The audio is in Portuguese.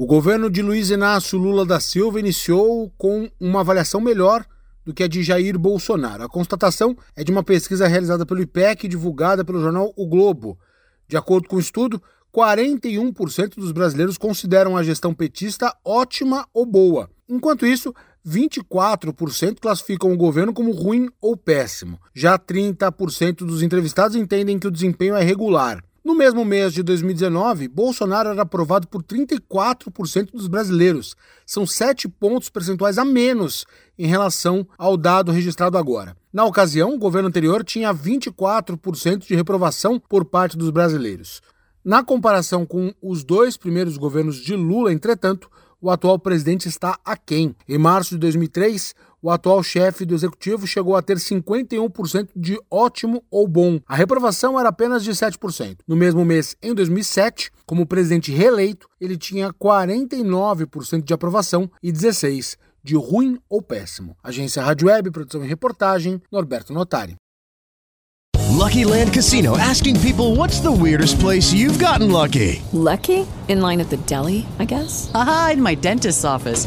O governo de Luiz Inácio Lula da Silva iniciou com uma avaliação melhor do que a de Jair Bolsonaro. A constatação é de uma pesquisa realizada pelo IPEC e divulgada pelo jornal O Globo. De acordo com o estudo, 41% dos brasileiros consideram a gestão petista ótima ou boa. Enquanto isso, 24% classificam o governo como ruim ou péssimo. Já 30% dos entrevistados entendem que o desempenho é regular. No mesmo mês de 2019, Bolsonaro era aprovado por 34% dos brasileiros. São 7 pontos percentuais a menos em relação ao dado registrado agora. Na ocasião, o governo anterior tinha 24% de reprovação por parte dos brasileiros. Na comparação com os dois primeiros governos de Lula, entretanto, o atual presidente está aquém. Em março de 2003, o atual chefe do executivo chegou a ter 51% de ótimo ou bom. A reprovação era apenas de 7%. No mesmo mês, em 2007, como presidente reeleito, ele tinha 49% de aprovação e 16% de ruim ou péssimo. Agência Rádio Web, produção e reportagem, Norberto Notari. Lucky Land Casino asking people what's the weirdest place you've gotten lucky? Lucky? In line at the deli, I guess? Aha, in my dentist's office.